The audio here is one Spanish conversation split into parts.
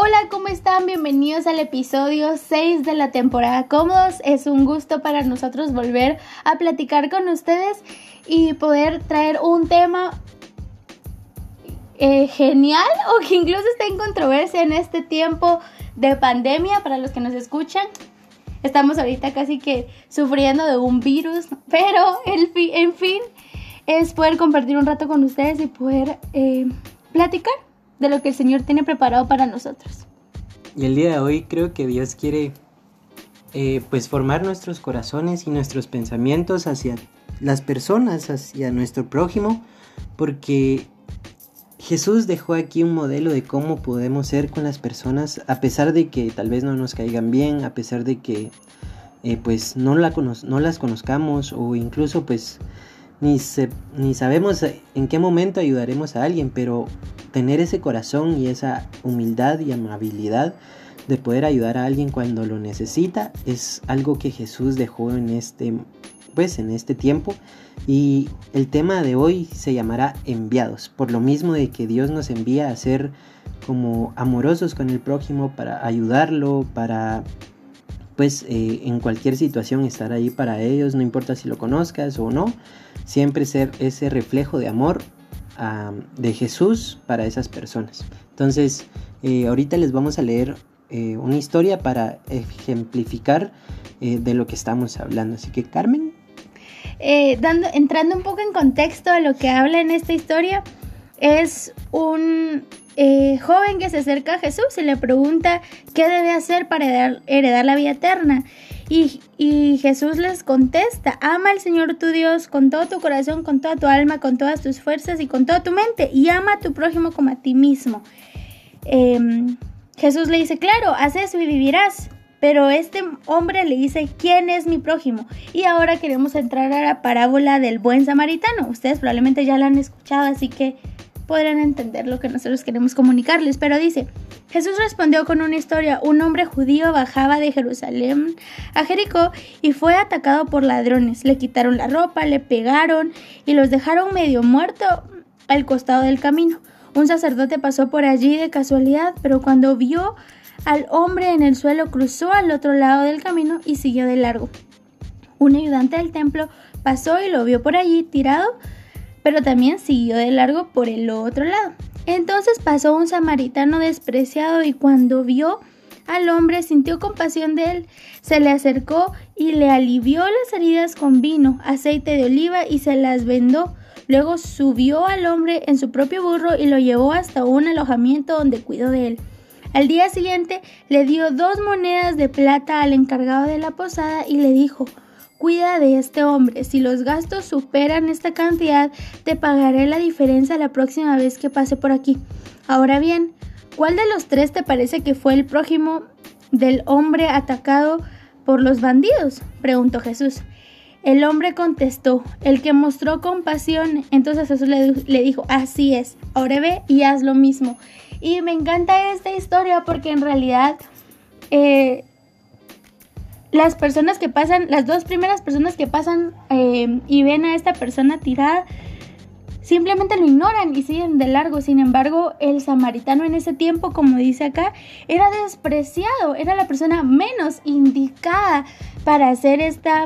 Hola, ¿cómo están? Bienvenidos al episodio 6 de la temporada Cómodos. Es un gusto para nosotros volver a platicar con ustedes y poder traer un tema eh, genial o que incluso está en controversia en este tiempo de pandemia para los que nos escuchan. Estamos ahorita casi que sufriendo de un virus, pero el en fin es poder compartir un rato con ustedes y poder eh, platicar de lo que el Señor tiene preparado para nosotros. Y el día de hoy creo que Dios quiere eh, pues formar nuestros corazones y nuestros pensamientos hacia las personas, hacia nuestro prójimo, porque Jesús dejó aquí un modelo de cómo podemos ser con las personas a pesar de que tal vez no nos caigan bien, a pesar de que eh, pues no, la no las conozcamos o incluso pues ni, ni sabemos en qué momento ayudaremos a alguien, pero tener ese corazón y esa humildad y amabilidad de poder ayudar a alguien cuando lo necesita es algo que Jesús dejó en este pues en este tiempo. Y el tema de hoy se llamará enviados por lo mismo de que Dios nos envía a ser como amorosos con el prójimo para ayudarlo para pues eh, en cualquier situación estar ahí para ellos no importa si lo conozcas o no siempre ser ese reflejo de amor de Jesús para esas personas. Entonces, eh, ahorita les vamos a leer eh, una historia para ejemplificar eh, de lo que estamos hablando. Así que, Carmen. entrando un poco en contexto de lo que habla en esta historia, es un joven que se acerca a Jesús y le pregunta qué debe hacer para heredar la vida eterna. Y, Jesús les contesta, ama al Señor tu Dios con todo tu corazón, con toda tu alma, con todas tus fuerzas y con toda tu mente, y ama a tu prójimo como a ti mismo. Em, Jesús le dice, claro, haz eso y vivirás. Pero este hombre le dice, ¿quién es mi prójimo? Y ahora queremos entrar a la parábola del buen samaritano. Ustedes probablemente ya la han escuchado, así que podrán entender lo que nosotros queremos comunicarles. Pero dice, Jesús respondió con una historia. Un hombre judío bajaba de Jerusalén a Jericó y fue atacado por ladrones. Le quitaron la ropa, le pegaron y los dejaron medio muerto al costado del camino. Un sacerdote pasó por allí de casualidad, pero cuando vio al hombre en el suelo cruzó al otro lado del camino y siguió de largo. Un ayudante del templo pasó y lo vio por allí tirado, pero también siguió de largo por el otro lado. Entonces pasó un samaritano despreciado y cuando vio al hombre sintió compasión de él, se le acercó y le alivió las heridas con vino, aceite de oliva y se las vendó. Luego subió al hombre en su propio burro y lo llevó hasta un alojamiento donde cuidó de él. Al día siguiente le dio dos monedas de plata al encargado de la posada y le dijo Cuida de este hombre. Si los gastos superan esta cantidad, te pagaré la diferencia la próxima vez que pase por aquí. Ahora bien, ¿cuál de los tres te parece que fue el prójimo del hombre atacado por los bandidos? preguntó Jesús. El hombre contestó, el que mostró compasión. Entonces Jesús le, dijo, así es, ahora ve y haz lo mismo. Y me encanta esta historia porque en realidad eh, las personas que pasan, las dos primeras personas que pasan eh, y ven a esta persona tirada, simplemente lo ignoran y siguen de largo. Sin embargo, el samaritano en ese tiempo, como dice acá, era despreciado, era la persona menos indicada para hacer esta,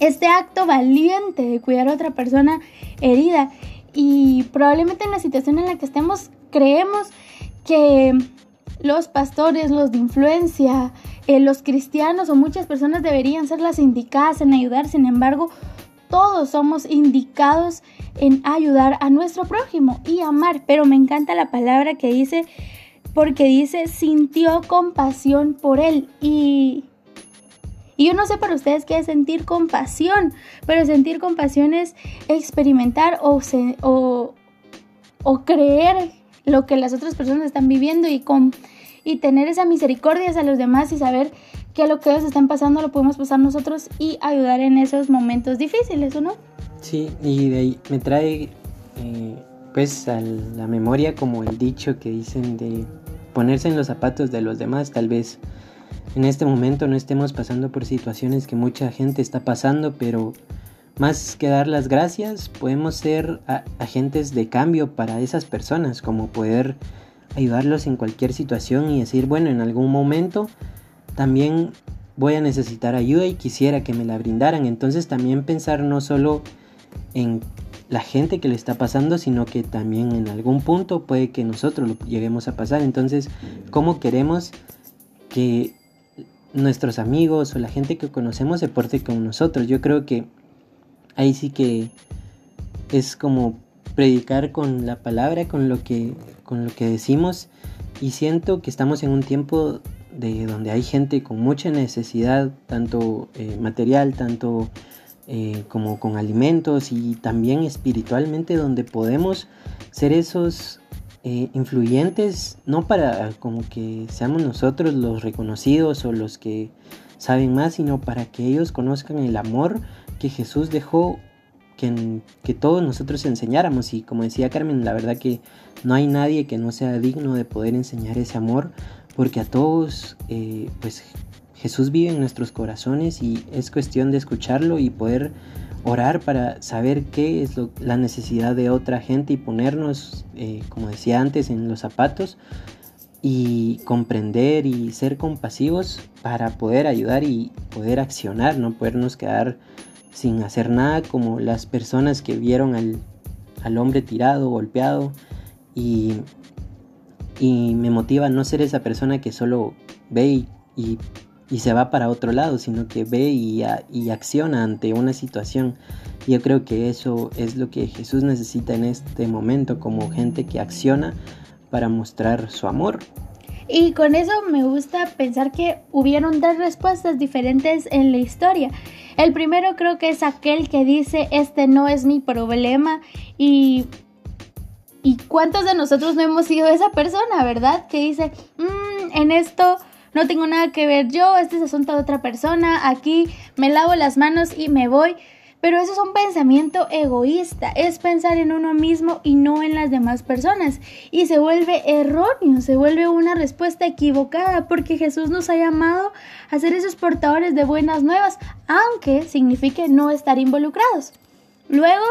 este acto valiente de cuidar a otra persona herida. Y probablemente en la situación en la que estemos, creemos que los pastores, los de influencia, eh, los cristianos o muchas personas deberían ser las indicadas en ayudar, sin embargo, todos somos indicados en ayudar a nuestro prójimo y amar, pero me encanta la palabra que dice, porque dice, sintió compasión por él. Y... Y yo no sé para ustedes qué es sentir compasión, pero sentir compasión es experimentar o, o, o creer lo que las otras personas están viviendo y con y tener esa misericordia hacia los demás y saber que lo que ellos están pasando lo podemos pasar nosotros y ayudar en esos momentos difíciles, ¿o no? Sí, y de ahí me trae eh, pues a la memoria como el dicho que dicen de ponerse en los zapatos de los demás, tal vez en este momento no estemos pasando por situaciones que mucha gente está pasando, pero más que dar las gracias, podemos ser agentes de cambio para esas personas, como poder ayudarlos en cualquier situación y decir, bueno, en algún momento también voy a necesitar ayuda y quisiera que me la brindaran. Entonces también pensar no solo en la gente que le está pasando, sino que también en algún punto puede que nosotros lo lleguemos a pasar. Entonces, ¿cómo queremos que nuestros amigos o la gente que conocemos se porte con nosotros? Yo creo que ahí sí que es como predicar con la palabra, con lo que, con lo que decimos. Y siento que estamos en un tiempo de donde hay gente con mucha necesidad, tanto eh, material, tanto eh, como con alimentos y también espiritualmente, donde podemos ser esos eh, influyentes, no para como que seamos nosotros los reconocidos o los que saben más, sino para que ellos conozcan el amor que Jesús dejó que, que, todos nosotros enseñáramos. Y como decía Carmen, la verdad que no hay nadie que no sea digno de poder enseñar ese amor, porque a todos, eh, pues Jesús vive en nuestros corazones y es cuestión de escucharlo y poder orar para saber qué es la necesidad de otra gente y ponernos, eh, como decía antes, en los zapatos y comprender y ser compasivos para poder ayudar y poder accionar, no podernos quedar sin hacer nada como las personas que vieron al, al hombre tirado, golpeado y, y, me motiva a no ser esa persona que solo ve y, y, se va para otro lado, sino que ve y, y acciona ante una situación. Yo creo que eso es lo que Jesús necesita en este momento como gente que acciona para mostrar su amor. Y con eso me gusta pensar que hubieron dos respuestas diferentes en la historia. El primero creo que es aquel que dice, este no es mi problema y... ¿Y cuántos de nosotros no hemos sido esa persona, verdad? Que dice, mm, en esto no tengo nada que ver yo, este es asunto de otra persona, aquí me lavo las manos y me voy. Pero eso es un pensamiento egoísta, es pensar en uno mismo y no en las demás personas. Y se vuelve erróneo, se vuelve una respuesta equivocada porque Jesús nos ha llamado a ser esos portadores de buenas nuevas, aunque signifique no estar involucrados. Luego,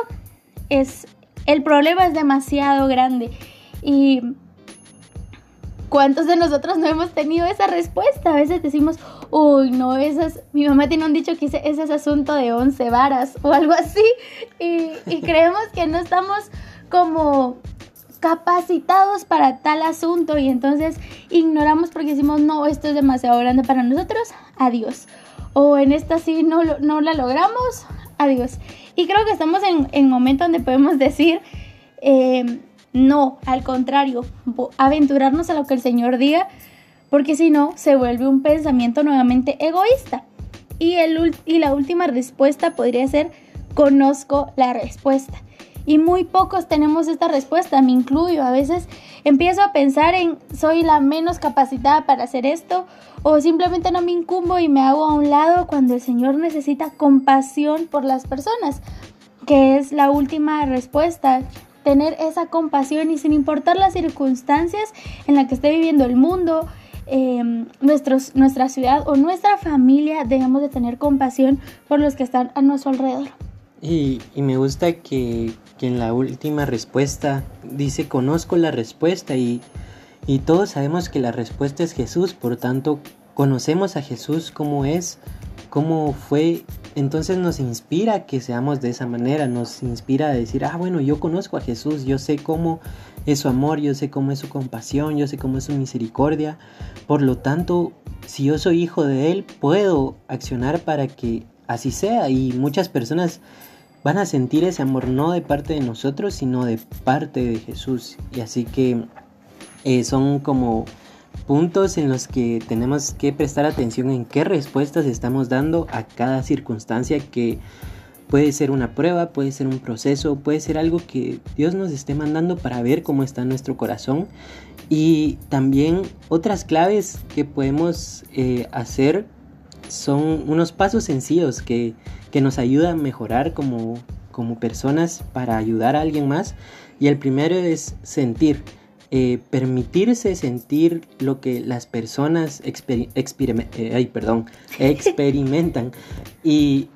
es, el problema es demasiado grande y ¿Cuántos de nosotros no hemos tenido esa respuesta? A veces decimos, uy, no, esas, mi mamá tiene un dicho que dice, ese es asunto de once varas o algo así. Y, creemos que no estamos como capacitados para tal asunto y entonces ignoramos porque decimos, no, esto es demasiado grande para nosotros, adiós. O en esta sí no, no la logramos, adiós. Y creo que estamos en, en momento donde podemos decir, eh, no, al contrario, aventurarnos a lo que el Señor diga, porque si no, se vuelve un pensamiento nuevamente egoísta. Y, el, y la última respuesta podría ser, conozco la respuesta. Y muy pocos tenemos esta respuesta, me incluyo. A veces empiezo a pensar en soy la menos capacitada para hacer esto o simplemente no me incumbo y me hago a un lado cuando el Señor necesita compasión por las personas, que es la última respuesta tener esa compasión y sin importar las circunstancias en las que esté viviendo el mundo, em, nuestros, nuestra ciudad o nuestra familia, debemos de tener compasión por los que están a nuestro alrededor. Y, me gusta que, en la última respuesta dice conozco la respuesta y, y todos sabemos que la respuesta es Jesús, por tanto conocemos a Jesús como es, cómo fue entonces nos inspira que seamos de esa manera, nos inspira a decir, ah, bueno, yo conozco a Jesús, yo sé cómo es su amor, yo sé cómo es su compasión, yo sé cómo es su misericordia. Por lo tanto, si yo soy hijo de Él, puedo accionar para que así sea. Y muchas personas van a sentir ese amor no de parte de nosotros, sino de parte de Jesús. Y así que eh, son como puntos en los que tenemos que prestar atención en qué respuestas estamos dando a cada circunstancia que puede ser una prueba, puede ser un proceso, puede ser algo que Dios nos esté mandando para ver cómo está nuestro corazón. Y también otras claves que podemos eh, hacer son unos pasos sencillos que, que nos ayudan a mejorar como, como personas para ayudar a alguien más. Y el primero es sentir eh, permitirse sentir lo que las personas eh, perdón, experimentan. y,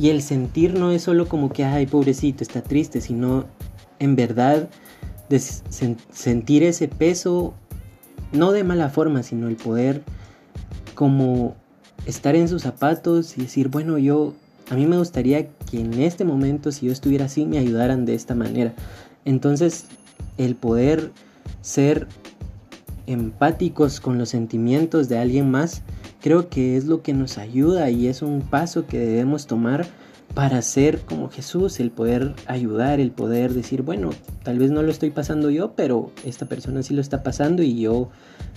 el sentir no es solo como que, ay, pobrecito, está triste, sino en verdad sentir ese peso, no de mala forma, sino el poder como estar en sus zapatos y decir, bueno, yo, a mí me gustaría que en este momento, si yo estuviera así, me ayudaran de esta manera. Entonces, el poder ser empáticos con los sentimientos de alguien más, creo que es lo que nos ayuda y es un paso que debemos tomar para ser como Jesús, el poder ayudar, el poder decir, bueno, tal vez no lo estoy pasando yo, pero esta persona sí lo está pasando y yo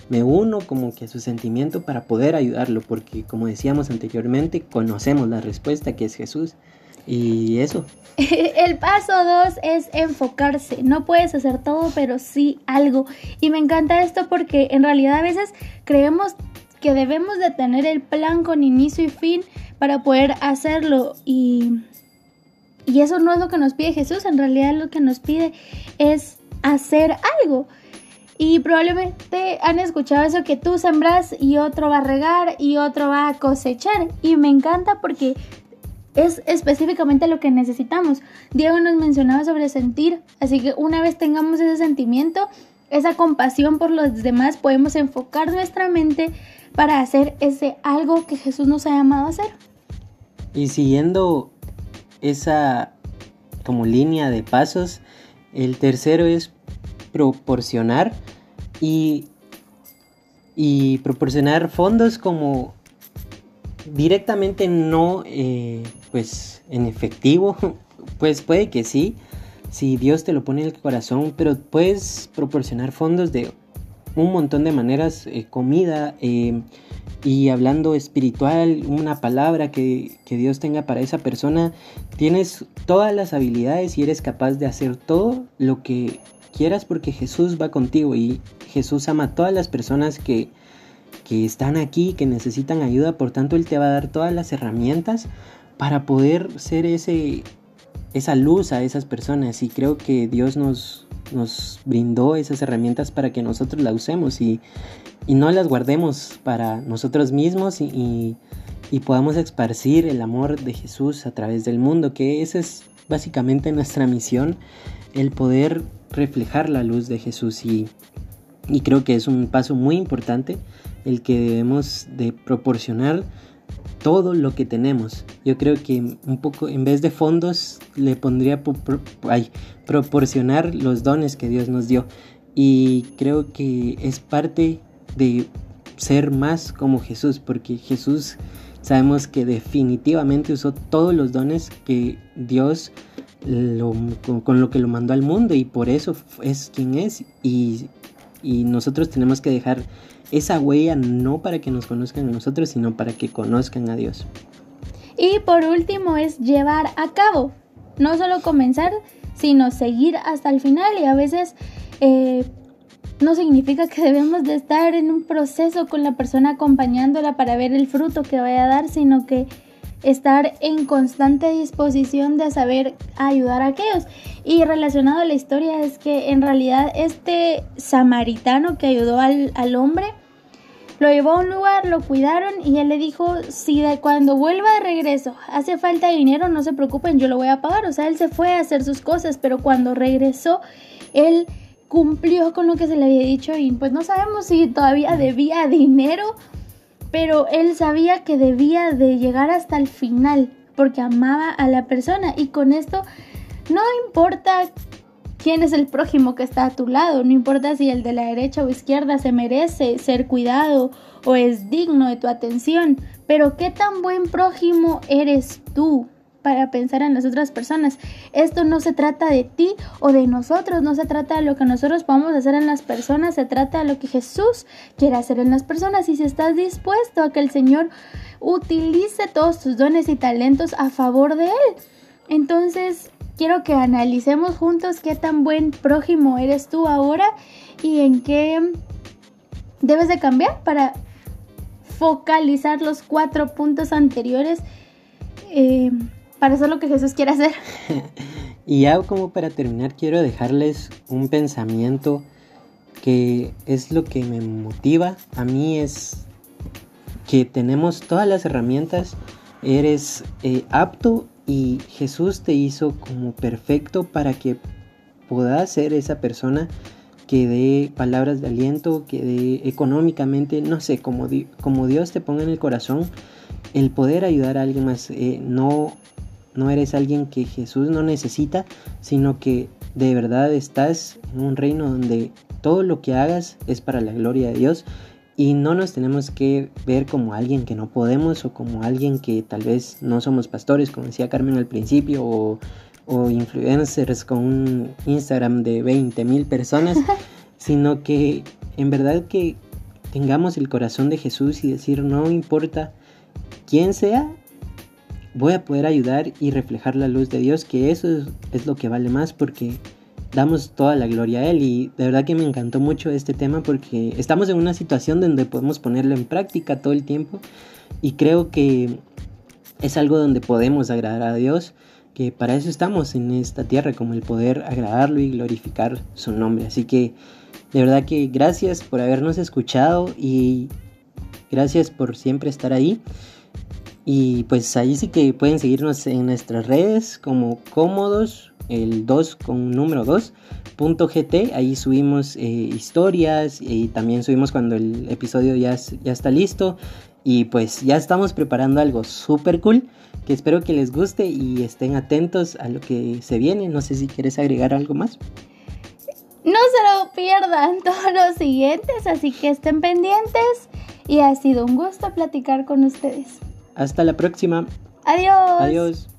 me uno como que a su sentimiento para poder ayudarlo, porque como decíamos anteriormente, conocemos la respuesta que es Jesús. Y eso. El paso dos es enfocarse. No puedes hacer todo, pero sí algo. Y me encanta esto porque en realidad a veces creemos que debemos de tener el plan con inicio y fin para poder hacerlo. Y, y eso no es lo que nos pide Jesús. En realidad lo que nos pide es hacer algo. Y probablemente han escuchado eso que tú sembras y otro va a regar y otro va a cosechar. Y me encanta porque es específicamente lo que necesitamos. Diego nos mencionaba sobre sentir, así que una vez tengamos ese sentimiento, esa compasión por los demás, podemos enfocar nuestra mente para hacer ese algo que Jesús nos ha llamado a hacer. Y siguiendo esa como línea de pasos, el tercero es proporcionar y, y proporcionar fondos como directamente no eh, pues en efectivo, pues puede que sí, si Dios te lo pone en el corazón, pero puedes proporcionar fondos de un montón de maneras, eh, comida eh, y hablando espiritual, una palabra que, que Dios tenga para esa persona, tienes todas las habilidades y eres capaz de hacer todo lo que quieras porque Jesús va contigo y Jesús ama a todas las personas que, que están aquí, que necesitan ayuda, por tanto Él te va a dar todas las herramientas para poder ser ese, esa luz a esas personas. Y creo que Dios nos, nos brindó esas herramientas para que nosotros las usemos y, no las guardemos para nosotros mismos y, y, podamos esparcir el amor de Jesús a través del mundo, que esa es básicamente nuestra misión, el poder reflejar la luz de Jesús y, y creo que es un paso muy importante el que debemos de proporcionar todo lo que tenemos. Yo creo que un poco, en vez de fondos, le pondría proporcionar los dones que Dios nos dio. Y creo que es parte de ser más como Jesús, porque Jesús sabemos que definitivamente usó todos los dones que Dios con, con, lo que lo mandó al mundo y por eso es quien es. Y, y nosotros tenemos que dejar esa huella no para que nos conozcan a nosotros, sino para que conozcan a Dios. Y por último es llevar a cabo, no solo comenzar, sino seguir hasta el final y a veces eh, no significa que debemos de estar en un proceso con la persona acompañándola para ver el fruto que vaya a dar, sino que estar en constante disposición de saber ayudar a aquellos. Y relacionado a la historia es que en realidad este samaritano que ayudó al, al hombre, lo llevó a un lugar, lo cuidaron y él le dijo, si de cuando vuelva de regreso hace falta dinero, no se preocupen, yo lo voy a pagar. O sea, él se fue a hacer sus cosas, pero cuando regresó, él cumplió con lo que se le había dicho y pues no sabemos si todavía debía dinero, pero él sabía que debía de llegar hasta el final porque amaba a la persona y con esto no importa quién es el prójimo que está a tu lado, no importa si el de la derecha o izquierda se merece ser cuidado o es digno de tu atención, pero qué tan buen prójimo eres tú para pensar en las otras personas. Esto no se trata de ti o de nosotros, no se trata de lo que nosotros podamos hacer en las personas, se trata de lo que Jesús quiere hacer en las personas y si estás dispuesto a que el Señor utilice todos tus dones y talentos a favor de Él. Entonces, quiero que analicemos juntos qué tan buen prójimo eres tú ahora y en qué debes de cambiar para focalizar los cuatro puntos anteriores eh, para hacer lo que Jesús quiere hacer. y ya como para terminar quiero dejarles un pensamiento que es lo que me motiva. A mí es que tenemos todas las herramientas, eres eh, apto y Jesús te hizo como perfecto para que pueda ser esa persona que dé palabras de aliento, que dé económicamente, no sé, como, como Dios te ponga en el corazón, el poder ayudar a alguien más. Eh, no, no eres alguien que Jesús no necesita, sino que de verdad estás en un reino donde todo lo que hagas es para la gloria de Dios y no nos tenemos que ver como alguien que no podemos o como alguien que tal vez no somos pastores, como decía Carmen al principio, o, o influencers con un Instagram de 20 mil personas, sino que en verdad que tengamos el corazón de Jesús y decir, no importa quién sea, voy a poder ayudar y reflejar la luz de Dios, que eso es, es lo que vale más porque damos toda la gloria a Él y de verdad que me encantó mucho este tema porque estamos en una situación donde podemos ponerlo en práctica todo el tiempo y creo que es algo donde podemos agradar a Dios, que para eso estamos en esta tierra, como el poder agradarlo y glorificar su nombre. Así que de verdad que gracias por habernos escuchado y gracias por siempre estar ahí. Y pues ahí sí que pueden seguirnos en nuestras redes como cómodos el 2 con número 2 punto .gt, ahí subimos eh, historias y también subimos cuando el episodio ya, ya está listo y pues ya estamos preparando algo súper cool que espero que les guste y estén atentos a lo que se viene. No sé si quieres agregar algo más. No se lo pierdan todos los siguientes, así que estén pendientes y ha sido un gusto platicar con ustedes. Hasta la próxima. Adiós. Adiós.